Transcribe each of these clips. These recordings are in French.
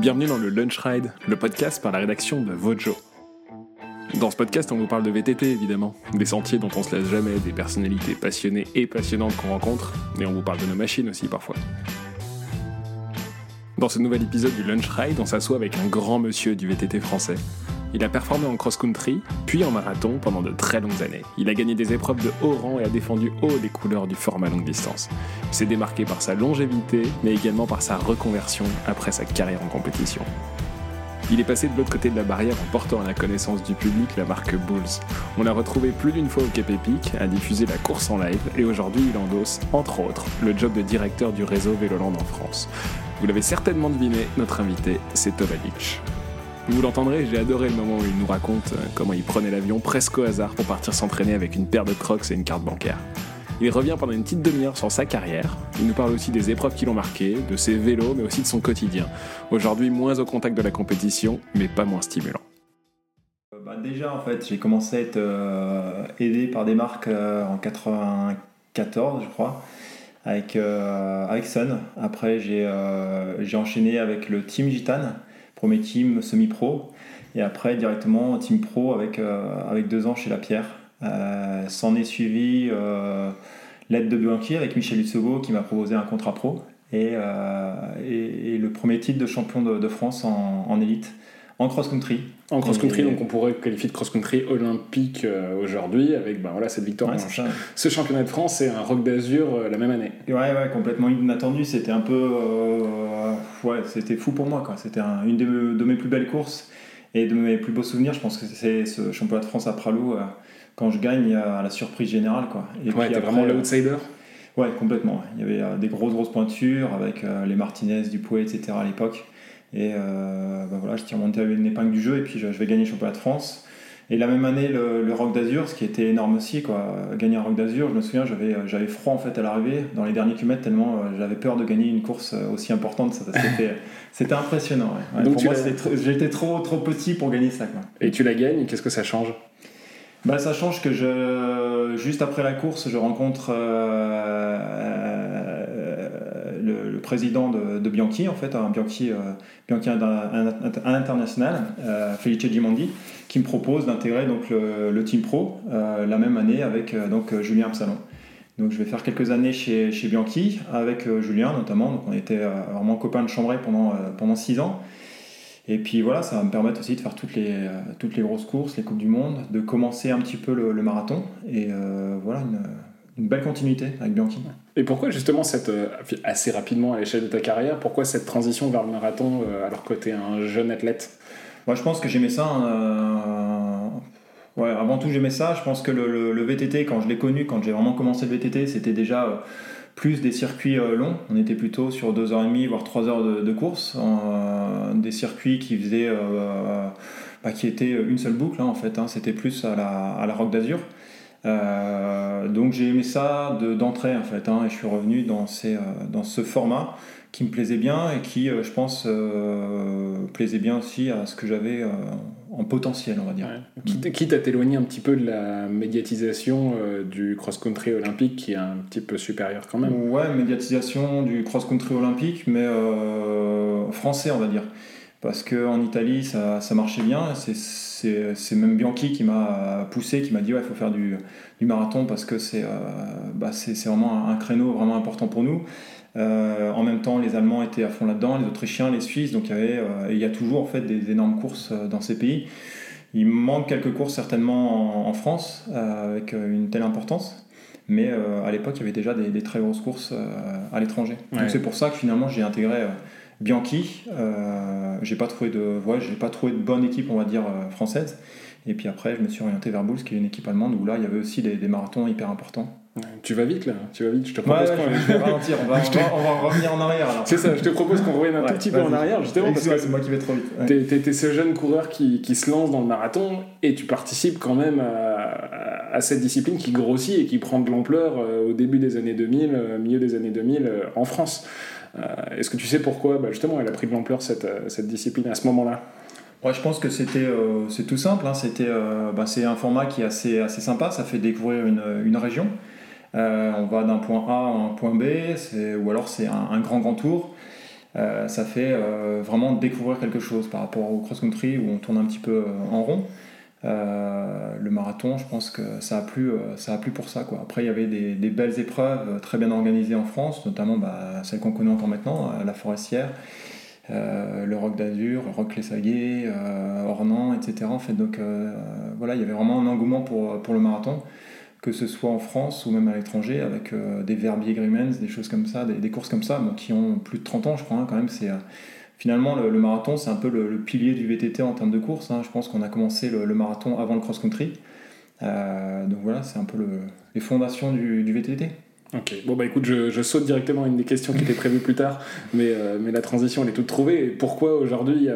Bienvenue dans le Lunch Ride, le podcast par la rédaction de Vojo. Dans ce podcast, on vous parle de VTT évidemment, des sentiers dont on se lasse jamais, des personnalités passionnées et passionnantes qu'on rencontre, et on vous parle de nos machines aussi parfois. Dans ce nouvel épisode du Lunch Ride, on s'assoit avec un grand monsieur du VTT français. Il a performé en cross-country, puis en marathon pendant de très longues années. Il a gagné des épreuves de haut rang et a défendu haut les couleurs du format longue distance. Il s'est démarqué par sa longévité, mais également par sa reconversion après sa carrière en compétition. Il est passé de l'autre côté de la barrière en portant à la connaissance du public la marque Bulls. On l'a retrouvé plus d'une fois au Cap Epic, a diffusé la course en live et aujourd'hui il endosse, entre autres, le job de directeur du réseau Véloland en France. Vous l'avez certainement deviné, notre invité, c'est Tovadic. Vous l'entendrez, j'ai adoré le moment où il nous raconte euh, comment il prenait l'avion presque au hasard pour partir s'entraîner avec une paire de crocs et une carte bancaire. Il revient pendant une petite demi-heure sur sa carrière. Il nous parle aussi des épreuves qui l'ont marqué, de ses vélos, mais aussi de son quotidien. Aujourd'hui, moins au contact de la compétition, mais pas moins stimulant. Bah, déjà, en fait, j'ai commencé à être euh, aidé par des marques euh, en 94, je crois, avec, Sun. Après, j'ai enchaîné avec le Team Gitane premier team semi-pro, et après directement team pro avec, euh, avec deux ans chez La Pierre. Euh, s'en est suivi euh, l'aide de Bianchi avec Michel Lutsego qui m'a proposé un contrat pro et, et, le premier titre de champion de, France en, en élite en cross-country. En cross-country, donc on pourrait qualifier de cross-country olympique aujourd'hui avec ben voilà, cette victoire. ce championnat de France et un Rock d'Azur la même année. Ouais, ouais, complètement inattendu. C'était un peu ouais, c'était fou pour moi. C'était une de, mes plus belles courses et de mes plus beaux souvenirs. Je pense que c'est ce championnat de France à Pralou. Euh, quand je gagne, à la surprise générale. Quoi. Et ouais, t'es vraiment l'outsider Ouais, complètement. Il y avait euh, des grosses, grosses pointures avec euh, les Martinez, Dupois, etc. à l'époque. Et ben voilà, je tire mon une épingle du jeu et puis je, je vais gagner le championnat de France. Et la même année, le, Rock d'Azur, ce qui était énorme aussi, quoi. Gagner un Rock d'Azur, je me souviens, j'avais, euh, j'avais froid en fait à l'arrivée, dans les derniers kilomètres, tellement euh, j'avais peur de gagner une course euh, aussi importante. C'était, c'était impressionnant. Donc pour moi, j'étais trop, trop petit pour gagner ça. Quoi. Et tu la gagnes, qu'est-ce que ça change? Bah, ça change que je, juste après la course, je rencontre le, président de, Bianchi, en fait, un Bianchi, Bianchi un, international, Felice Gimondi, qui me propose d'intégrer donc le, Team Pro euh, la même année avec euh, donc Julien Absalon. Donc je vais faire quelques années chez, Bianchi avec euh, Julien notamment. Donc on était vraiment copains de chambray pendant, pendant six ans. Et puis voilà, ça va me permettre aussi de faire toutes les, toutes les grosses courses, les Coupes du Monde, de commencer un petit peu le, marathon. Et voilà, une, une, belle continuité avec Bianchi. Et pourquoi justement cette, assez rapidement à l'échelle de ta carrière, pourquoi cette transition vers le marathon alors que tu es un jeune athlète? Moi, je pense que j'aimais ça. Euh, ouais, avant tout, j'aimais ça. Je pense que le, VTT, quand je l'ai connu, quand j'ai vraiment commencé le VTT, c'était déjà euh, plus des circuits euh, longs. On était plutôt sur 2h30, voire 3 heures de, course. des circuits qui faisaient. Bah, qui étaient une seule boucle, hein, en fait. Hein. C'était plus à la, à la Rock d'Azur. Donc j'ai aimé ça d'entrée en fait hein, et je suis revenu dans, ces, dans ce format qui me plaisait bien et qui, euh, je pense, euh, plaisait bien aussi à ce que j'avais euh, en potentiel, on va dire. Ouais. Quitte, à t'éloigner un petit peu de la médiatisation du cross-country olympique qui est un petit peu supérieur quand même. Ouais, médiatisation du cross-country olympique, mais français, on va dire. Parce qu'en Italie, ça, ça, marchait bien. C'est même Bianchi qui m'a poussé, qui m'a dit ouais, il faut faire du, du, marathon parce que c'est bah, vraiment un créneau vraiment important pour nous. Euh, en même temps, les Allemands étaient à fond là-dedans, les Autrichiens, les Suisses, donc il y, avait, euh, il y a toujours en fait des énormes courses euh, dans ces pays. Il manque quelques courses certainement en, France avec une telle importance, mais à l'époque il y avait déjà des, très grosses courses à l'étranger. Donc c'est pour ça que finalement j'ai intégré Bianchi. j'ai pas trouvé de, j'ai pas trouvé de bonne équipe on va dire française. Et puis après je me suis orienté vers Bulls qui est une équipe allemande où là il y avait aussi des marathons hyper importants. Tu vas vite là, tu vas vite. Je te propose qu'on je vais ralentir. On va, on, va, revenir en arrière. C'est ça. Je te propose qu'on revienne un tout petit peu en arrière justement parce que c'est moi qui vais trop vite. T'es es ce jeune coureur qui, qui, se lance dans le marathon et tu participes quand même à, à cette discipline qui grossit et qui prend de l'ampleur euh, au début des années 2000, euh, milieu des années 2000 euh, en France. Est-ce que tu sais pourquoi? Bah, justement elle a pris de l'ampleur cette, cette discipline à ce moment-là Ouais, je pense que c'était c'est tout simple. Hein. C'était bah, c'est un format qui est assez assez sympa. Ça fait découvrir une, une région. Euh, on va d'un point A à un point B, ou alors c'est un, grand grand tour. ça fait vraiment découvrir quelque chose par rapport au cross-country où on tourne un petit peu en rond. le marathon, je pense que ça a plu, ça a pour ça. Quoi. Après, il y avait des, belles épreuves très bien organisées en France, notamment bah, celle qu'on connaît encore maintenant, la forestière. Euh, le Rock d'Azur, le Saguets, euh, Ornans, etc. En fait, donc euh, voilà, il y avait vraiment un engouement pour, pour le marathon, que ce soit en France ou même à l'étranger, avec des Verbier Grimens, des choses comme ça, des, courses comme ça, qui ont plus de 30 ans, je crois, hein, quand même. C'est finalement le, marathon, c'est un peu le, pilier du VTT en termes de course. Hein. Je pense qu'on a commencé le, marathon avant le cross-country. donc voilà, c'est un peu les fondations du, du VTT. Ok, bon bah écoute, je, saute directement à une des questions qui était prévue plus tard, mais, euh, mais la transition elle est toute trouvée. pourquoi aujourd'hui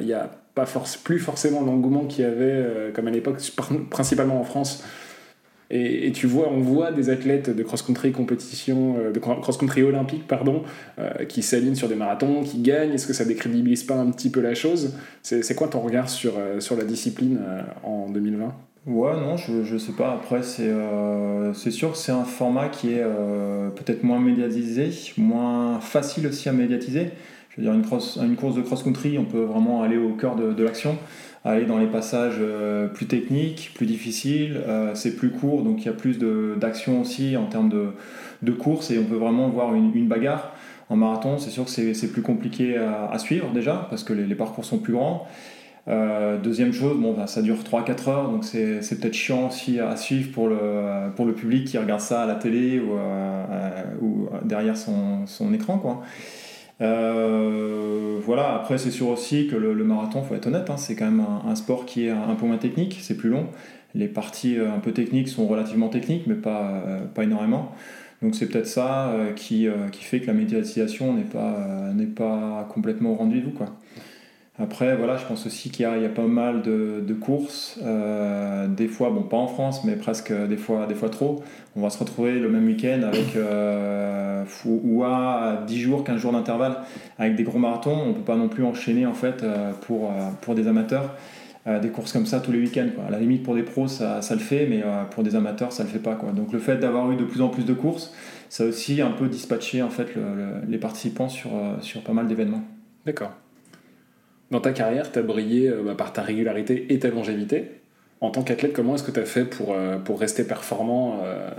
il n'y a, pas force, plus forcément l'engouement qu'il y avait euh, comme à l'époque, principalement en France et, tu vois, on voit des athlètes de cross-country compétition, euh, de cross-country olympique, pardon, qui s'alignent sur des marathons, qui gagnent. Est-ce que ça décrédibilise pas un petit peu la chose? C'est quoi ton regard sur, sur la discipline en 2020 Ouais, non, je, je sais pas. Après, c'est euh, sûr que c'est un format qui est euh, peut-être moins médiatisé, moins facile aussi à médiatiser. Je veux dire, une, cross, une course de cross-country, on peut vraiment aller au cœur de, de l'action, aller dans les passages euh, plus techniques, plus difficiles. c'est plus court, donc il y a plus d'action aussi en termes de, de, course et on peut vraiment voir une, une bagarre. En marathon, c'est sûr que c'est plus compliqué à, suivre déjà parce que les, parcours sont plus grands. Euh, deuxième chose, bon, bah, ça dure 3-4 heures, donc c'est, peut-être chiant aussi à suivre pour le, pour le public qui regarde ça à la télé ou, euh, ou derrière son, son écran. Quoi. Euh, voilà, après c'est sûr aussi que le, marathon, faut être honnête, hein, c'est quand même un, sport qui est un peu moins technique, c'est plus long. Les parties un peu techniques sont relativement techniques, mais pas, pas énormément. Donc c'est peut-être ça qui, qui, fait que la médiatisation n'est pas, n'est pas complètement au rendez-vous. Quoi. Après, voilà, je pense aussi qu'il y, a pas mal de, courses, euh, des fois, bon, pas en France, mais presque des fois, des fois trop. On va se retrouver le même week-end avec, euh, ou à 10 jours, 15 jours d'intervalle, avec des gros marathons. On ne peut pas non plus enchaîner, en fait, euh, pour, pour des amateurs, des courses comme ça tous les week-ends. À la limite, pour des pros, ça, ça le fait, mais pour des amateurs, ça le fait pas. Donc le fait d'avoir eu de plus en plus de courses, ça a aussi un peu dispatché, en fait, les participants sur, sur pas mal d'événements. D'accord. Dans ta carrière, tu as brillé euh, bah, par ta régularité et ta longévité. En tant qu'athlète, comment est-ce que tu as fait pour, euh, pour rester performant euh,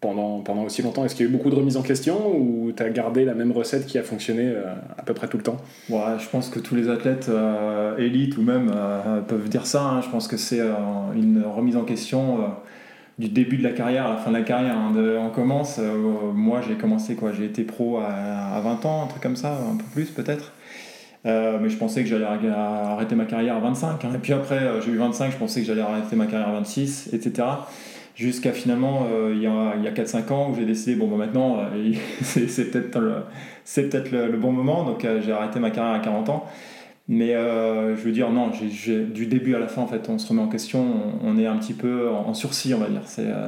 pendant, pendant aussi longtemps? Est-ce qu'il y a eu beaucoup de remises en question ou tu as gardé la même recette qui a fonctionné à peu près tout le temps? Ouais, Je pense que tous les athlètes élites ou même peuvent dire ça. Hein. Je pense que c'est une remise en question du début de la carrière à la fin de la carrière. Hein. on commence, moi j'ai commencé J'ai été pro à, à, 20 ans, un truc comme ça, un peu plus peut-être. Euh, mais je pensais que j'allais arrêter ma carrière à 25. Hein. Et puis après, euh, j'ai eu 25, je pensais que j'allais arrêter ma carrière à 26, etc. Jusqu'à finalement, euh, il y a, il y a 4-5 ans, où j'ai décidé, bon, bah, maintenant, c'est peut-être le, peut le, le, bon moment. Donc j'ai arrêté ma carrière à 40 ans. Mais je veux dire, non, du début à la fin, en fait, on se remet en question, on, est un petit peu en, sursis, on va dire.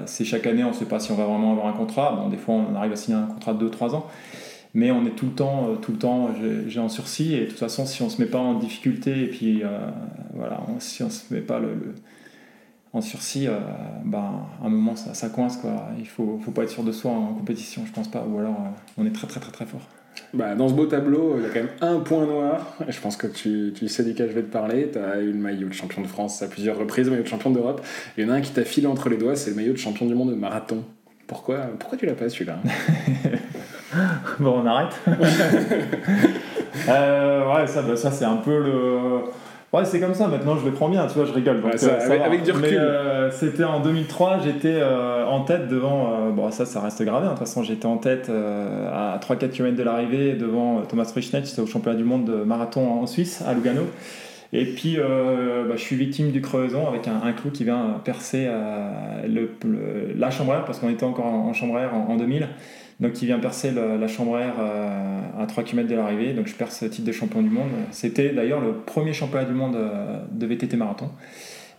C'est chaque année, on ne sait pas si on va vraiment avoir un contrat. Bon, des fois, on arrive à signer un contrat de 2-3 ans mais on est tout le temps, euh, tout le temps, j'ai en sursis, et de toute façon, si on se met pas en difficulté, et puis euh, voilà, si on se met pas le, en sursis, euh, ben, à un moment, ça, ça, coince, quoi. Il faut, faut pas être sûr de soi en compétition, je pense pas, ou alors on est très, très, très, très fort. Bah, dans ce beau tableau, il y a quand même un point noir. Je pense que tu, tu sais duquel je vais te parler. Tu as eu le maillot de champion de France à plusieurs reprises, le maillot de champion d'Europe. Il y en a un qui t'a filé entre les doigts, c'est le maillot de champion du monde de marathon. Pourquoi, pourquoi tu l'as pas celui-là? bon, on arrête. euh, ouais, ça, bah, ça c'est un peu le. Ouais, c'est comme ça, maintenant je le prends bien, tu vois, je rigole. Donc, ça, euh, avec, du recul. Euh, c'était en 2003, j'étais euh, en tête devant. bon, ça, ça reste gravé, hein. de toute façon, j'étais en tête à 3-4 km de l'arrivée devant Thomas Frischnett, c'était au championnat du monde de marathon en Suisse, à Lugano. Et puis, bah, je suis victime du crevaison avec un, clou qui vient percer le, la chambre air, parce qu'on était encore en, chambre air en 2000 donc qui vient percer la, chambre air euh, à 3 km de l'arrivée. Donc je perce le titre de champion du monde. C'était d'ailleurs le premier championnat du monde euh, de VTT marathon.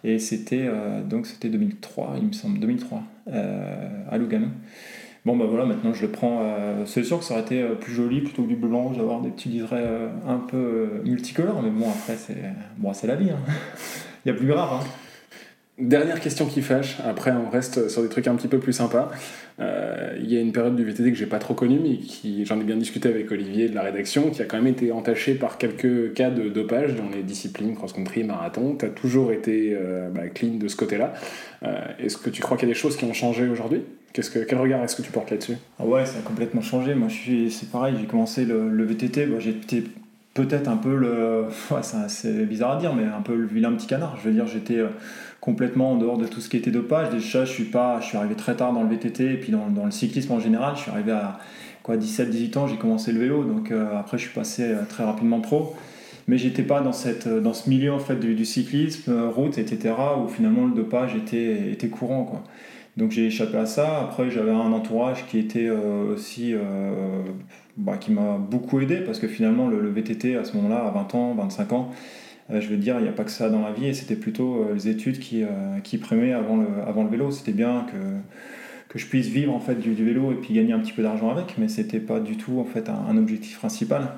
Et c'était euh, donc c'était 2003, il me semble, 2003 à Lugano. Bon bah voilà, maintenant je le prends. c'est sûr que ça aurait été plus joli plutôt du blanc, d'avoir des petits liserés un peu multicolores, mais bon après c'est bon la vie. Hein. il y a plus grave. Hein. Dernière question qui fâche, après on reste sur des trucs un petit peu plus sympas. Euh, il y a une période du VTT que j'ai pas trop connue, mais qui, j'en ai bien discuté avec Olivier de la rédaction, qui a quand même été entachée par quelques cas de dopage dans les disciplines cross-country, marathon. Tu as toujours été euh, bah, clean de ce côté-là. Euh, est-ce que tu crois qu'il y a des choses qui ont changé aujourd'hui? Quel regard est-ce que tu portes là-dessus? Ah Ouais, ça a complètement changé. Moi, je suis, c'est pareil, j'ai commencé le, le VTT, bah, j'étais peut-être un peu le. Ouais, c'est bizarre à dire, mais un peu le vilain petit canard. Je veux dire, j'étais complètement en dehors de tout ce qui était dopage. Déjà, je suis, pas, je suis arrivé très tard dans le VTT et puis dans, le cyclisme en général. Je suis arrivé à quoi, 17-18 ans, j'ai commencé le vélo. Donc euh, après, je suis passé euh, très rapidement pro. Mais j'étais pas dans, cette, euh, dans ce milieu en fait, du, cyclisme, route, etc., où finalement le dopage était, était courant. Donc j'ai échappé à ça. Après, j'avais un entourage qui était aussi. Bah, qui m'a beaucoup aidé parce que finalement, le, VTT à ce moment-là, à 20 ans, 25 ans, euh, je veux dire, il n'y a pas que ça dans la vie, et c'était plutôt euh, les études qui, euh, qui primaient avant le, avant le vélo. C'était bien que, que je puisse vivre en fait du, vélo et puis gagner un petit peu d'argent avec, mais c'était pas du tout en fait un, objectif principal.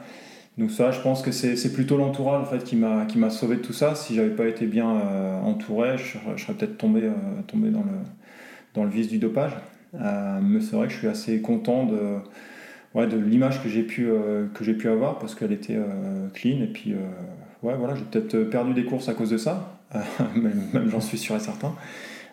Donc ça, je pense que c'est plutôt l'entourage en fait qui m'a sauvé de tout ça. Si j'avais pas été bien entouré, je, serais peut-être tombé tombé dans le dans le vice du dopage. mais c'est vrai que je suis assez content de ouais, de l'image que j'ai pu que j'ai pu avoir parce qu'elle était clean et puis ouais, voilà, j'ai peut-être euh, perdu des courses à cause de ça, même, j'en suis sûr et certain.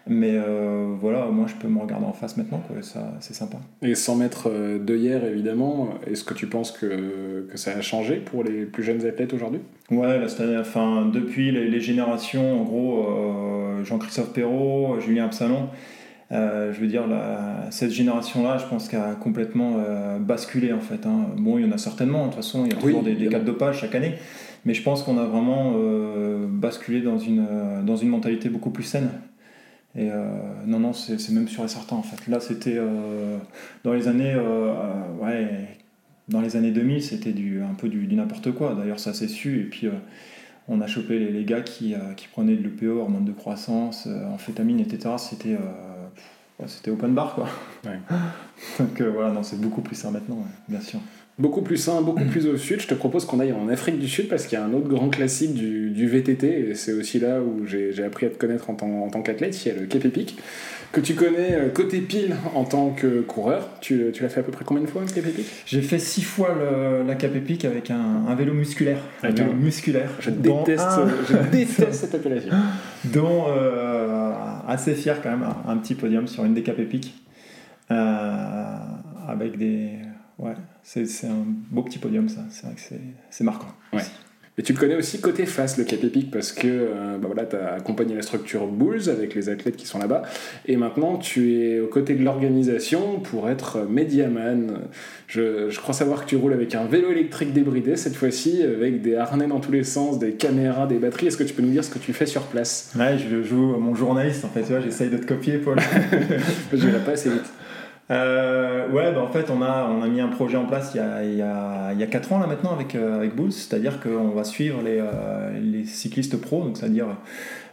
Mais euh, voilà, moi je peux me regarder en face maintenant, quoi, ça, c'est sympa. Et sans mettre euh, de hier évidemment, est-ce que tu penses que, que, ça a changé pour les plus jeunes athlètes aujourd'hui? Ouais, là, enfin, depuis les, générations, en gros, Jean-Christophe Perrault, Julien Absalon, je veux dire, cette génération-là, je pense qu'elle a complètement basculé en fait. Hein. Bon, il y en a certainement, de toute façon, il y a toujours des, des cas de dopage chaque année. Mais je pense qu'on a vraiment euh, basculé dans une, euh, dans une mentalité beaucoup plus saine. Et euh, non, non, c'est même sûr et certain en fait. Là, c'était dans les années, ouais, dans les années 2000, c'était du, un peu du, n'importe quoi. D'ailleurs, ça s'est su. Et puis, on a chopé les, les gars qui, qui, prenaient de l'EPO, hormones de croissance, amphétamine, etc. C'était c'était open bar quoi. Donc voilà, non, c'est beaucoup plus ça maintenant, bien sûr beaucoup plus sain, beaucoup plus au sud. Je te propose qu'on aille en Afrique du Sud parce qu'il y a un autre grand classique du, du VTT et c'est aussi là où j'ai appris à te connaître en tant, en tant qu'athlète. Il y a le Cape Epic que tu connais euh, côté pile en tant que coureur. Tu, tu l'as fait à peu près combien de fois le Cape Epic J'ai fait six fois le, la Cape Epic avec un, un vélo musculaire. Un vélo musculaire. Je déteste, je déteste cette appellation. Dont euh, assez fier quand même, un, petit podium sur une des Cape Epic. Euh, avec des ouais, c'est un beau petit podium, ça. C'est vrai que c'est marquant. Ouais. Et tu le connais aussi côté face, le Cap Epic, parce que euh, bah voilà, tu as accompagné la structure Bulls avec les athlètes qui sont là-bas. Et maintenant, tu es aux côtés de l'organisation pour être médiaman. Je, je, crois savoir que tu roules avec un vélo électrique débridé, cette fois-ci, avec des harnais dans tous les sens, des caméras, des batteries. Est-ce que tu peux nous dire ce que tu fais sur place? Ouais, je joue mon journaliste, en fait. Tu vois, j'essaye de te copier, Paul. je vais pas assez vite. Euh, ouais, bah en fait, on a, on a mis un projet en place il y a, il y a, il y a 4 ans là maintenant avec, euh, avec Bulls, c'est-à-dire qu'on va suivre les, euh, les cyclistes pro, donc c'est-à-dire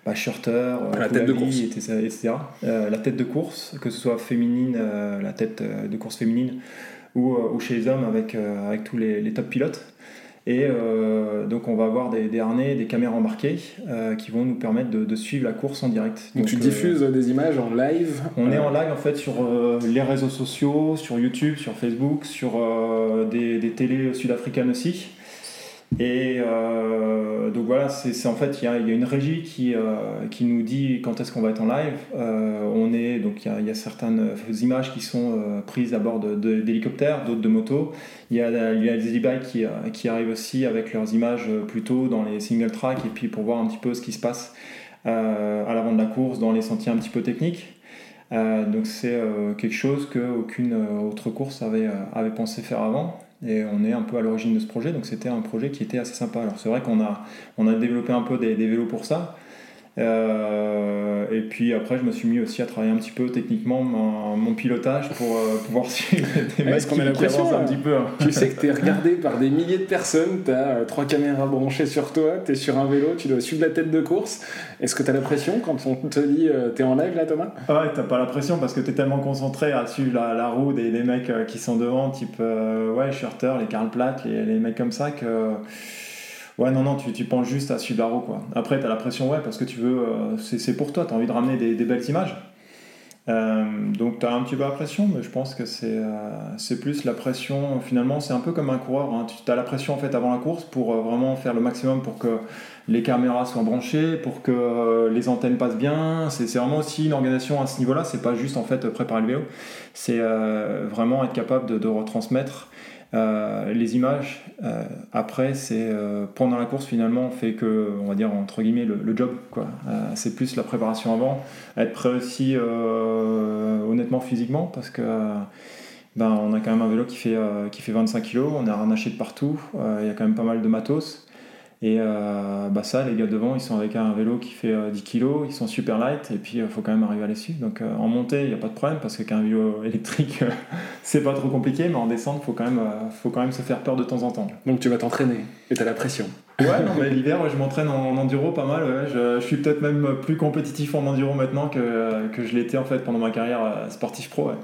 bah, Schurter, la tête de course, etc. la tête de course, que ce soit féminine, la tête de course féminine ou, ou chez les hommes avec, avec tous les, les top pilotes. Et euh, donc on va avoir des, harnais, des caméras embarquées euh, qui vont nous permettre de, suivre la course en direct. Donc, tu euh, diffuses des images en live On est en live en fait sur les réseaux sociaux, sur YouTube, sur Facebook, sur des, des télés sud-africaines aussi. Et euh, donc voilà, c'est en fait, il y a, une régie qui, euh, qui nous dit quand est-ce qu'on va être en live. Euh, on est, donc il y a, y a, certaines images qui sont prises à bord d'hélicoptères, d'autres de motos. Il y a, y a les e-bikes qui, qui, arrivent aussi avec leurs images plutôt dans les single track et puis pour voir un petit peu ce qui se passe à l'avant de la course dans les sentiers un petit peu techniques. donc c'est quelque chose qu'aucune autre course avait, avait pensé faire avant. Et on est un peu à l'origine de ce projet, donc c'était un projet qui était assez sympa. Alors c'est vrai qu'on a, développé un peu des, des vélos pour ça, euh, et puis après, je me suis mis aussi à travailler un petit peu techniquement mon, pilotage pour euh, pouvoir suivre des mecs qui, avancent un petit peu. Hein. Tu sais que tu es regardé par des milliers de personnes, tu as euh, trois caméras branchées sur toi, tu es sur un vélo, tu dois suivre la tête de course. Est-ce que tu as la pression quand on te dit tu es en live là, Thomas? Ouais, t'as pas la pression parce que tu es tellement concentré à suivre la, la roue des, des, mecs qui sont devant, type ouais, Schurter, les Karl Platt, les, les mecs comme ça que Ouais, non, non, tu, tu penses juste à Subaru, quoi. Après, tu as la pression, ouais, parce que tu veux. euh, c'est pour toi, tu as envie de ramener des, belles images. Euh, donc, tu as un petit peu la pression, mais je pense que c'est euh, plus la pression. Finalement, c'est un peu comme un coureur. hein. Tu la pression, en fait, avant la course pour euh, vraiment faire le maximum pour que les caméras soient branchées, pour que euh, les antennes passent bien. C'est vraiment aussi une organisation à ce niveau-là. C'est pas juste, en fait, préparer le vélo. C'est vraiment être capable de retransmettre. Euh, les images, euh, après, c'est euh, pendant la course finalement, fait que, on va dire entre guillemets, le, job. c'est plus la préparation avant, être prêt aussi honnêtement physiquement, parce que ben, on a quand même un vélo qui fait, qui fait 25 kg, on a harnaché de partout, il y a quand même pas mal de matos. Et euh, bah ça, les gars devant, ils sont avec un vélo qui fait euh, 10 kg, ils sont super light, et puis il faut quand même arriver à les suivre. Donc euh, en montée, il n'y a pas de problème, parce qu'un vélo électrique, euh, c'est pas trop compliqué, mais en descente, il faut, quand même, euh, faut quand même se faire peur de temps en temps. Donc tu vas t'entraîner et t'as la pression. Ouais, non, mais l'hiver, ouais, je m'entraîne en, en enduro pas mal. ouais. Je, je suis peut-être même plus compétitif en enduro maintenant que, que je l'étais en fait pendant ma carrière euh, sportif pro. Ouais.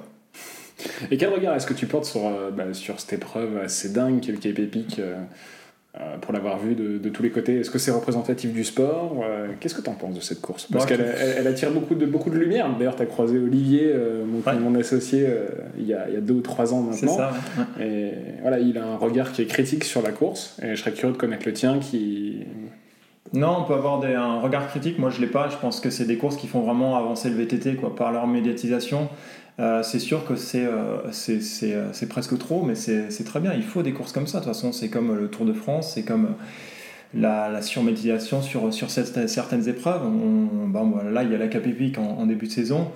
Et quel regard est-ce que tu portes sur, euh, bah, sur cette épreuve assez dingue le Cape Epic euh, pour l'avoir vu de, de tous les côtés Est-ce que c'est représentatif du sport Euh, Qu'est-ce que tu en penses de cette course? Parce qu'elle elle, elle attire beaucoup de, beaucoup de lumière. D'ailleurs, tu as croisé Olivier, euh, mon, Ouais. mon associé, il, y a, il y a deux ou trois ans C'est maintenant. ça. ouais. Et voilà, il a un regard qui est critique sur la course. Et je serais curieux de connaître le tien qui. Non, on peut avoir des- un regard critique. Moi, je l'ai pas. Je pense que c'est des courses qui font vraiment avancer le VTT quoi, par leur médiatisation. Euh, c'est sûr que c'est euh, euh, presque trop, mais c'est très bien. Il faut des courses comme ça. De toute façon, c'est comme le Tour de France, c'est comme la, surmédiatisation sur, sur certaines épreuves. Voilà, là, il y a la Epic en, en début de saison,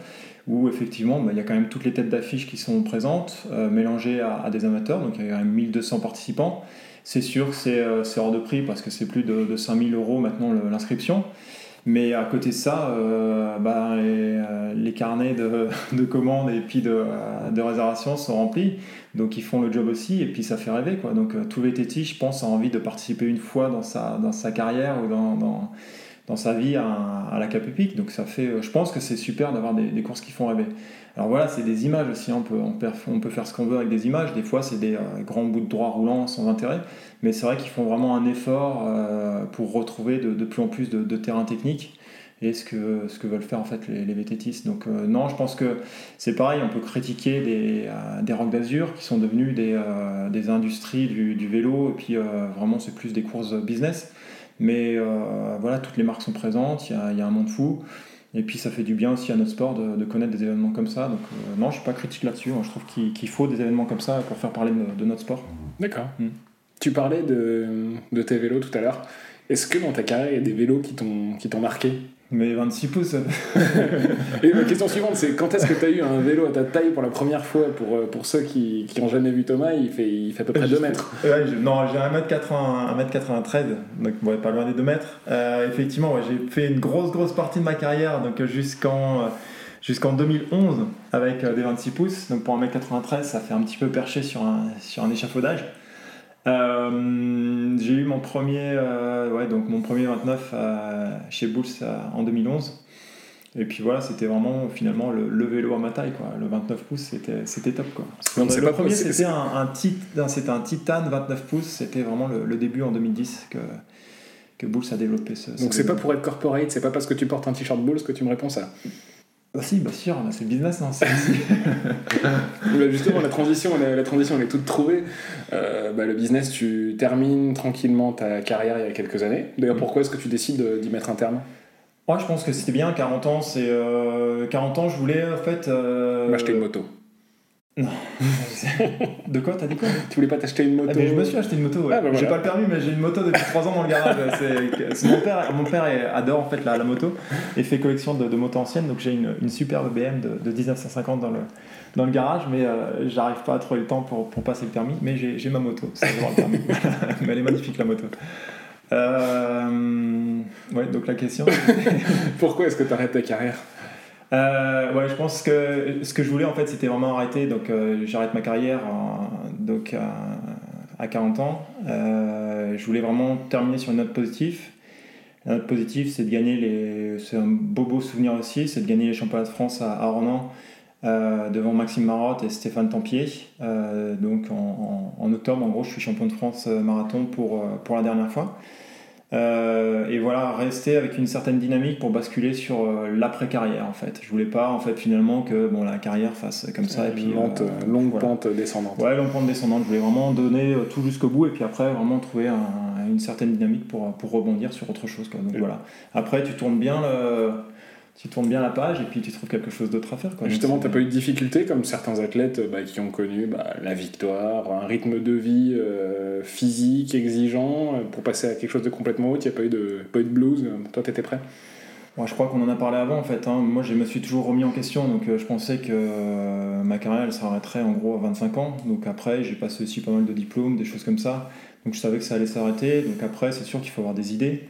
où effectivement, bah, il y a quand même toutes les têtes d'affiche qui sont présentes, mélangées à, des amateurs. Donc, il y a quand même 1200 participants. C'est sûr que c'est hors de prix parce que c'est plus de, de 5000 euros maintenant l'inscription. Mais à côté de ça, euh, bah, les, euh, les carnets de, de commandes et puis de, euh, de réservation sont remplis. Donc ils font le job aussi et puis ça fait rêver. Quoi. Donc euh, tout VTT, je pense, a envie de participer une fois dans sa, dans sa carrière ou dans, dans sa vie à, à la Cap Epic. Donc ça fait, euh, je pense que c'est super d'avoir des, courses qui font rêver. Alors voilà, c'est des images aussi. On peut, on peut, on peut faire ce qu'on veut avec des images. Des fois, c'est des euh, grands bouts de droit roulants sans intérêt. Mais c'est vrai qu'ils font vraiment un effort euh, pour retrouver de, plus en plus de, terrains techniques et ce que, ce que veulent faire en fait les, les. Donc non, je pense que c'est pareil, on peut critiquer des, euh, des rocs d'Azur qui sont devenus des, des industries du, du vélo, et puis vraiment c'est plus des courses business. Mais euh, voilà, toutes les marques sont présentes, il y y a un monde fou. Et puis ça fait du bien aussi à notre sport de, de connaître des événements comme ça. Donc euh, non, je suis pas critique là-dessus. Moi, je trouve qu'il faut des événements comme ça pour faire parler de, de notre sport. D'accord. Mm. Tu parlais de, de tes vélos tout à l'heure. Est-ce que dans ta carrière, il y a des vélos qui t'ont qui marqué? Mais 26 pouces, Et la question suivante, c'est quand est-ce que tu as eu un vélo à ta taille pour la première fois Pour, euh, pour ceux qui qui n'ont jamais vu Thomas, il fait, il fait à peu près 2 mètres. Ouais, je- non, j'ai 1m80, 1m93, donc ouais, pas loin des 2 mètres. Euh, effectivement, ouais, j'ai fait une grosse, grosse partie de ma carrière, donc jusqu'en jusqu'en 2011 avec euh, des 26 pouces. Donc pour 1m93, ça fait un petit peu perché sur un, sur un échafaudage. Euh, j'ai eu mon premier, euh, ouais, donc mon premier 29 euh, chez Bulls en 2011. Et puis voilà, c'était vraiment finalement le, le vélo à ma taille, quoi. Le 29 pouces, c'était c'était top, quoi. Donc, c'est le pas premier, c'était un, un, tit- c'était un Titan 29 pouces. C'était vraiment le, le début en 2010 que, que Bulls a développé ce. Donc c'est pas pour être corporate, c'est pas parce que tu portes un t-shirt Bulls que tu me réponds ça. Bah si, bah sûr, c'est le business, non c'est- Bah, justement, la transition, la, la transition, elle est toute trouvée. Euh, bah, le business, tu termines tranquillement ta carrière il y a quelques années. D'ailleurs, pourquoi est-ce que tu décides de- d'y mettre un terme? Moi, je pense que c'était bien. 40 ans, c'est euh, 40 ans. Je voulais en fait. euh, M'acheter une moto. De quoi T'as dit quoi Tu voulais pas t'acheter une moto Ah, mais je me suis acheté une moto. ouais. Ah, bah, J'ai pas le permis, mais j'ai une moto depuis 3 ans dans le garage. C'est- mon père, mon père est- adore en fait la, la moto et fait collection de, de motos anciennes. Donc j'ai une, une superbe BM de, de 1950 dans le, dans le garage, mais euh, j'arrive pas à trouver le temps pour, pour passer le permis. Mais j'ai j'ai ma moto, c'est le permis. mais elle est magnifique la moto. Euh, ouais, donc la question. Pourquoi est-ce que tu arrêtes ta carrière? Euh, ouais, je pense que ce que je voulais en fait, c'était vraiment arrêter. Donc, euh, j'arrête ma carrière donc à, à 40 ans. Euh, je voulais vraiment terminer sur une note positive. La note positive, c'est de gagner les. C'est un beau beau souvenir aussi, c'est de gagner les championnats de France à, à Ronan devant Maxime Marotte et Stéphane Tempier. Donc en, en- octobre, en gros, je suis champion de France marathon pour, pour la dernière fois. Euh, et voilà, rester avec une certaine dynamique pour basculer sur euh, l'après-carrière en fait. Je voulais pas en fait finalement que bon, la carrière fasse comme ça. Et puis, lente, euh, longue pente descendante. Ouais, longue pente descendante. Je voulais vraiment donner tout jusqu'au bout et puis après vraiment trouver une certaine dynamique pour, pour rebondir sur autre chose. Quoi. Donc voilà. Après, tu tournes bien le tu tournes bien la page et puis tu trouves quelque chose d'autre à faire. Quoi. Justement, tu n'as pas eu de difficulté comme certains athlètes bah, qui ont connu bah, la victoire, un rythme de vie euh, physique, exigeant, euh, pour passer à quelque chose de complètement autre, il n'y a pas eu de, pas eu de blues. Euh, toi, tu étais prêt? Moi, Je crois qu'on en a parlé avant en fait. Hein. Moi, je me suis toujours remis en question, donc je pensais que ma carrière elle s'arrêterait en gros à 25 ans. Donc après, j'ai passé aussi pas mal de diplômes, des choses comme ça. Donc je savais que ça allait s'arrêter. Donc après, c'est sûr qu'il faut avoir des idées.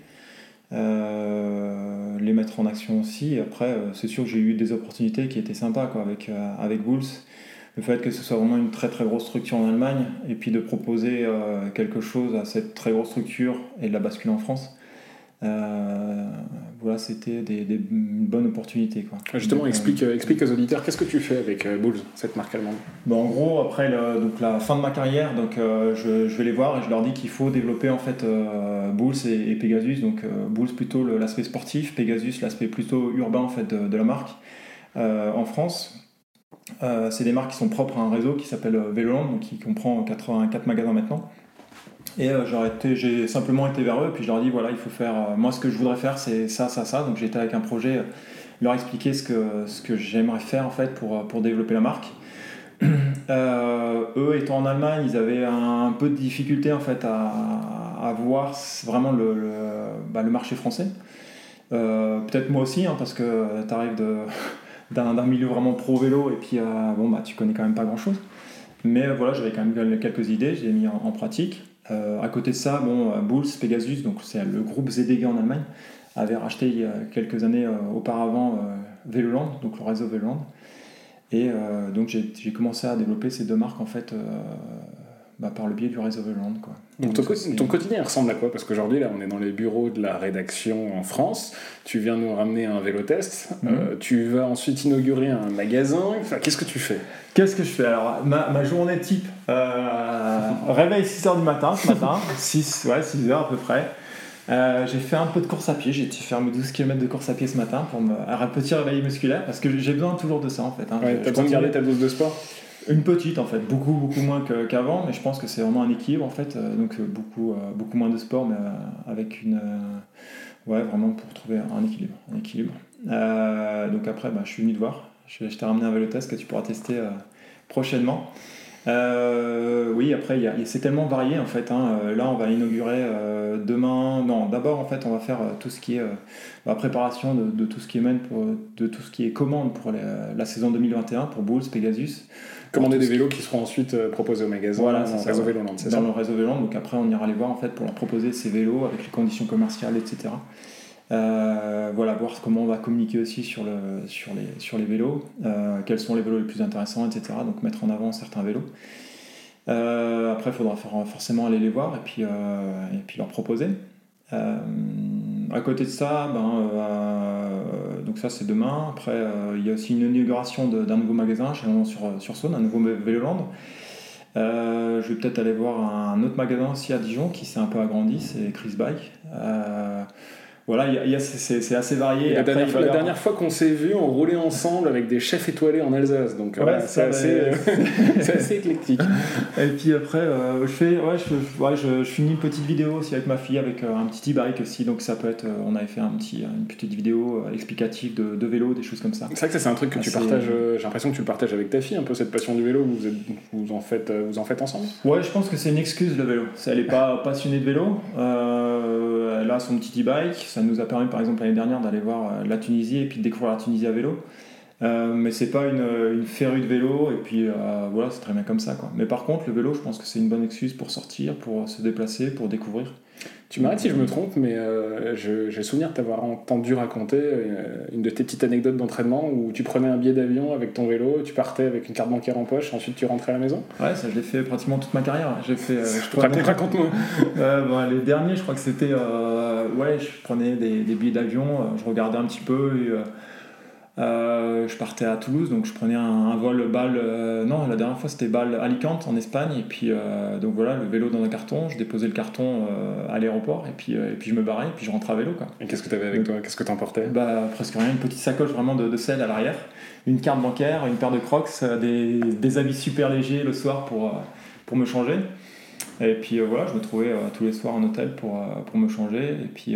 Euh, les mettre en action aussi. Après, euh, c'est sûr que j'ai eu des opportunités qui étaient sympas quoi, avec, euh, avec Bulls. Le fait que ce soit vraiment une très très grosse structure en Allemagne et puis de proposer quelque chose à cette très grosse structure et de la basculer en France, euh, voilà, c'était des, des, une bonne opportunité. Quoi. Justement, euh, explique, euh, explique aux auditeurs, qu'est-ce que tu fais avec Bulls, cette marque allemande? Bon, En gros, après donc, la fin de ma carrière, donc, je, je, vais les voir et je leur dis qu'il faut développer en fait Bulls et, Pegasus. Donc Bulls plutôt l'aspect sportif, Pegasus l'aspect plutôt urbain en fait, de, de la marque en France. c'est des marques qui sont propres à un réseau qui s'appelle Veloland, donc qui comprend 84 magasins maintenant. Et euh, j'ai simplement été vers eux, et puis je leur ai dit voilà, il faut faire. Euh, moi, ce que je voudrais faire, c'est ça, ça, ça. Donc j'étais avec un projet, euh, leur expliquer ce que, ce que j'aimerais faire en fait pour, pour développer la marque. eux étant en Allemagne, ils avaient un, peu de difficulté en fait à, voir vraiment le, le, bah, marché français. Peut-être moi aussi, hein, parce que tu arrives d'un milieu vraiment pro vélo et puis bon, bah, tu connais quand même pas grand chose. Mais voilà, j'avais quand même quelques idées, j'ai mis en pratique. Euh, à côté de ça, bon, euh, Bulls, Pegasus, donc c'est le groupe ZDG en Allemagne, avait racheté il y a quelques années euh, auparavant Veloland, donc le réseau Veloland. Et donc j'ai commencé à développer ces deux marques en fait bah, par le biais du réseau Veloland. Quoi. Donc, ton, quotidien ressemble à quoi? Parce qu'aujourd'hui, là, on est dans les bureaux de la rédaction en France. Tu viens nous ramener un vélo test. Mhm. tu vas ensuite inaugurer un magasin. Enfin, Qu'est-ce que tu fais? Qu'est-ce que je fais? Alors, ma, ma journée type, réveil 6h du matin ce matin, 6, ouais, 6h à peu près. Euh, j'ai fait un peu de course à pied, j'ai fait mes 12 km de course à pied ce matin pour me, un petit réveil musculaire parce que j'ai besoin toujours de ça en fait. Hein. t'as besoin de garder ta dose de sport? Une petite en fait, beaucoup beaucoup moins qu'avant, mais je pense que c'est vraiment un équilibre en fait, euh, donc euh, beaucoup, beaucoup moins de sport mais avec une. ouais, vraiment pour trouver un équilibre. Un équilibre. donc après, bah, je suis venu te voir, je t'ai ramené un vélo test que tu pourras tester prochainement. Euh, oui, après, c'est tellement varié en fait. Hein. Euh, là, on va inaugurer euh, demain. Non, d'abord, en fait, on va faire tout ce qui est la préparation de, tout ce qui est pour, de tout ce qui est commande pour la, saison 2021 pour Bulls, Pegasus. Commander des vélos qui seront ensuite proposés au magasin voilà, dans le réseau Véloland, c'est Dans le réseau Véloland. Donc après, on ira les voir en fait pour leur proposer ces vélos avec les conditions commerciales, etc. Euh, voilà, voir comment on va communiquer aussi sur, le, sur, les, vélos, euh, quels sont les vélos les plus intéressants, etc. Donc mettre en avant certains vélos. Euh, après, il faudra forcément aller les voir et puis, leur proposer. à côté de ça, ben, donc ça c'est demain. Après, il y a aussi une inauguration d'un nouveau magasin chez sur, sur Saône, un nouveau Véloland. je vais peut-être aller voir un autre magasin aussi à Dijon qui s'est un peu agrandi, c'est Chris Bike voilà, c'est assez varié. La, dernière, fois qu'on s'est vu, on roulait ensemble avec des chefs étoilés en Alsace, donc c'est assez, assez, éclectique. Et puis après, euh, je fais, ouais, je, ouais, je, finis une petite vidéo aussi avec ma fille, avec euh, un petit e-bike aussi, donc ça peut être, euh, on avait fait un petit, une petite vidéo explicative de, de, vélo, des choses comme ça. C'est vrai que ça c'est un truc que tu partages, j'ai l'impression que tu le partages avec ta fille, un peu cette passion du vélo, vous, vous, en, faites, vous en faites ensemble? Ouais, je pense que c'est une excuse le vélo. Elle n'est pas passionnée de vélo, elle a son petit e-bike ça nous a permis, par exemple, l'année dernière d'aller voir euh, la Tunisie et puis de découvrir la Tunisie à vélo. Euh, mais c'est pas une, une férue de vélo et puis euh, voilà c'est très bien comme ça quoi. Mais par contre le vélo je pense que c'est une bonne excuse pour sortir, pour se déplacer, pour découvrir. Tu m'arrêtes si je me trompe, mais euh, j'ai souvenir de t'avoir entendu raconter euh, une de tes petites anecdotes d'entraînement où tu prenais un billet d'avion avec ton vélo, tu partais avec une carte bancaire en poche, ensuite tu rentrais à la maison? Ouais, ça je l'ai fait pratiquement toute ma carrière. J'ai fait. Raconte-moi. bon, les derniers, je crois que c'était. ouais, je prenais des, des billets d'avion, je regardais un petit peu. Et, Euh, je partais à Toulouse, donc je prenais un, vol balle. Euh, non, la dernière fois c'était balle Alicante en Espagne. Et puis, euh, donc voilà, le vélo dans un carton. Je déposais le carton à l'aéroport et puis, et puis je me barrais et puis je rentrais à vélo. Quoi. Et qu'est-ce que tu avais avec toi? Qu'est-ce que tu emportais bah, Presque rien, une petite sacoche vraiment de, de sel à l'arrière, une carte bancaire, une paire de crocs, des, des habits super légers le soir pour, pour me changer. Et puis euh, voilà, je me trouvais euh, tous les soirs en hôtel pour, euh, pour me changer, et puis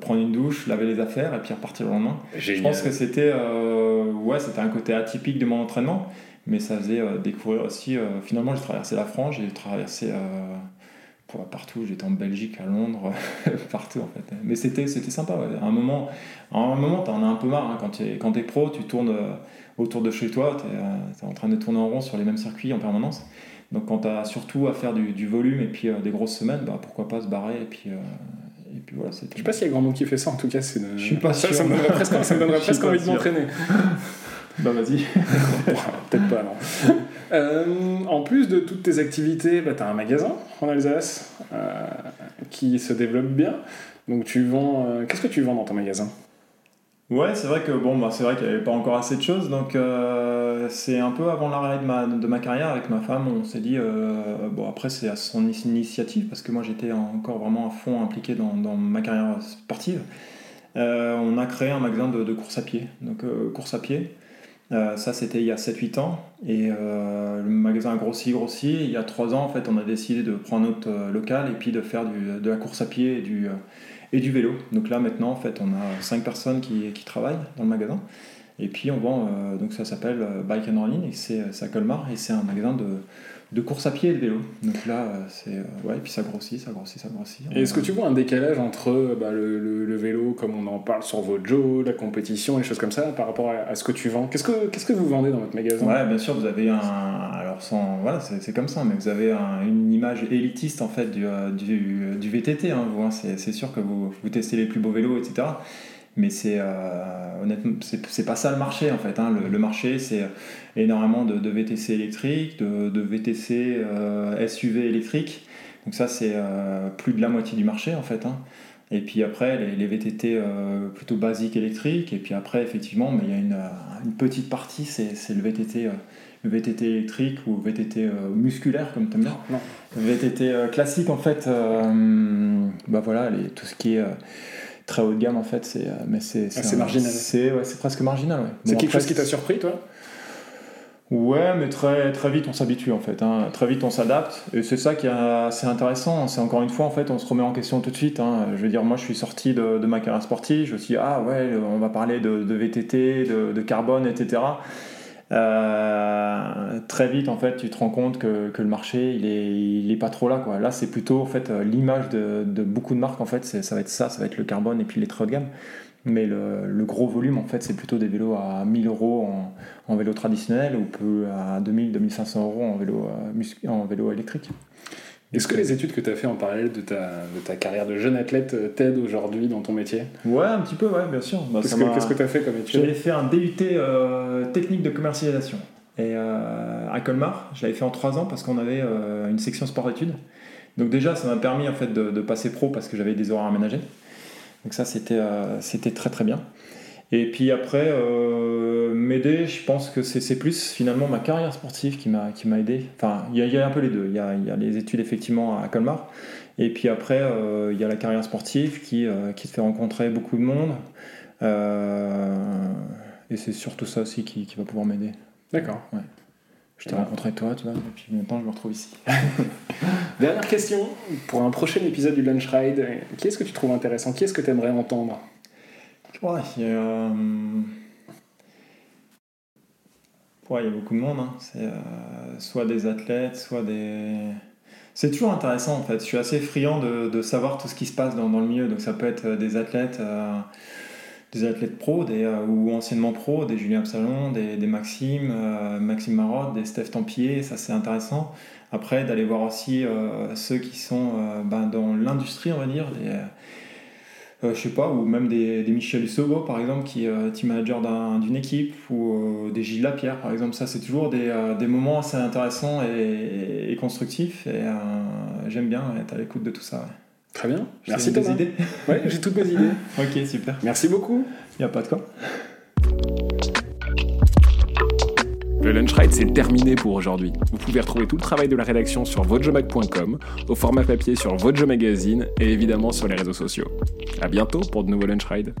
prendre une douche, laver les affaires, et puis repartir le lendemain. Je pense que c'était ouais, c'était un côté atypique de mon entraînement, mais ça faisait découvrir aussi. finalement, j'ai traversé la France, j'ai traversé partout, j'étais en Belgique, à Londres, partout en fait. Mais c'était sympa, À un moment, à un moment, t'en as un peu marre, hein. quand tu es, es, pro, tu tournes autour de chez toi, tu es, es, en train de tourner en rond sur les mêmes circuits en permanence. Donc quand tu as surtout à faire du, volume et puis euh, des grosses semaines, bah, pourquoi pas se barrer et puis, euh, et puis voilà. Je sais pas s'il y a grand monde qui fait ça, en tout cas. C'est Je suis pas sûr. Ça, me donnerait presque, ça me donnerait presque envie de m'entraîner. bah vas-y. Peut-être pas alors. Euh, en plus de toutes tes activités, bah, tu as un magasin en Alsace qui se développe bien. Donc tu vends. Qu'est-ce que tu vends dans ton magasin? Ouais, c'est vrai que bon, bah, c'est vrai qu'il n'y avait pas encore assez de choses, donc euh, c'est un peu avant l'arrêt de ma, de ma carrière avec ma femme, on s'est dit, euh, bon après c'est à son initiative, parce que moi j'étais encore vraiment à fond impliqué dans, dans ma carrière sportive, euh, on a créé un magasin de, de course à pied, donc course à pied, ça c'était il y a 7-8 ans, et le magasin a grossi, grossi, il y a 3 ans en fait on a décidé de prendre notre local et puis de faire du, de la course à pied et du et du vélo. Donc là maintenant en fait on a cinq personnes qui, travaillent dans le magasin. Et puis on vend, euh, donc ça s'appelle euh, Bike and Running et c'est à Colmar et c'est un magasin de, de course à pied et de vélo. Donc là, euh, c'est. ouais, et puis ça grossit, ça grossit, ça grossit. Et est-ce que tu vois un décalage entre bah, le, le, vélo, comme on en parle sur Vojo, la compétition, les choses comme ça, par rapport à, ce que tu vends? Qu'est-ce que, qu'est-ce que vous vendez dans votre magasin? Ouais, bien sûr, vous avez un. Alors, sans. Voilà, c'est, comme ça, mais vous avez une image élitiste en fait du, du, du VTT. Hein, vous, hein, c'est, c'est sûr que vous, vous testez les plus beaux vélos, etc mais c'est euh, honnêtement c'est pas ça le marché en fait hein. le, marché c'est énormément de, VTC électriques de, VTC euh, SUV électriques donc ça c'est euh, plus de la moitié du marché en fait hein. et puis après les, VTT plutôt basiques électriques et puis après effectivement mais il y a une, une petite partie c'est le VTT le VTT électrique ou VTT musculaire comme tu aimes bien VTT classique en fait bah voilà les, tout ce qui est très haut de gamme en fait c'est euh, mais c'est c'est marginal c'est ouais, c'est presque marginal ouais. c'est quelque chose qui t'a surpris toi? Ouais mais très très vite on s'habitue en fait hein. très vite on s'adapte et c'est ça qui est assez intéressant c'est encore une fois en fait on se remet en question tout de suite hein. je veux dire moi je suis sorti de, de ma carrière sportive je me suis dit, ah ouais on va parler de, de VTT de, de, carbone etc euh, très vite en fait tu te rends compte que, le marché il est, pas trop là. Là c'est plutôt en fait euh, l'image de, beaucoup de marques en fait ça va être ça, ça va être le carbone et puis les très haut de gamme. Mais le, gros volume en fait c'est plutôt des vélos à 1000 euros en, en vélo traditionnel ou peu à 2000-2500 euros en vélo, euh, en vélo électrique. Est-ce que les études que tu as fait en parallèle de ta, de ta carrière de jeune athlète euh, t'aident aujourd'hui dans ton métier? Ouais, un petit peu, ouais, bien sûr. Bah, qu'est-ce que tu as fait comme étude? J'avais fait un DUT euh, technique de commercialisation. Et euh, à Colmar, je l'avais fait en 3 ans parce qu'on avait une section sport-études. Donc déjà, ça m'a permis en fait de, de, passer pro parce que j'avais des horaires aménagés. Donc ça, c'était c'était très très bien. Et puis après, euh, m'aider, je pense que c'est plus finalement ma carrière sportive qui m'a aidé. Enfin, il y, a un peu les deux. Il y a, y a, les études effectivement à Colmar. Et puis après, euh, il y a la carrière sportive qui, euh, qui te fait rencontrer beaucoup de monde. et c'est surtout ça aussi qui, qui va pouvoir m'aider. D'accord. Ouais. Je t'ai rencontré toi, tu vois, et puis maintenant je me retrouve ici. Dernière question pour un prochain épisode du Lunch Ride. Qui est-ce que tu trouves intéressant? Qui est-ce que tu aimerais entendre? Ouais, il y a, euh, il y a beaucoup de monde. Hein. C'est euh, soit des athlètes, soit des. C'est toujours intéressant en fait. Je suis assez friand de, de savoir tout ce qui se passe dans, le milieu. Donc ça peut être des athlètes, euh, des athlètes pro, des, ou anciennement pro, des Julien Absalon, des, des Maxime, Maxime Marotte, des Steph Tempier. Ça c'est intéressant. Après d'aller voir aussi ceux qui sont ben, dans l'industrie, on va dire. Euh, je sais pas, ou même des, des Michel Sobo par exemple, qui est euh, team manager d'une équipe, ou euh, des Gilles Lapierre par exemple. Ça, c'est toujours des, des, moments assez intéressants et, constructifs, et j'aime bien être à l'écoute de tout ça. Très bien, merci Thomas. idées Ouais, j'ai toutes mes idées. ok, super. Merci beaucoup. Il n'y a pas de quoi. Le Lunch Ride, c'est terminé pour aujourd'hui. Vous pouvez retrouver tout le travail de la rédaction sur votejomag.com, au format papier sur Vojo Magazine et évidemment sur les réseaux sociaux. A bientôt pour de nouveaux Lunch Ride.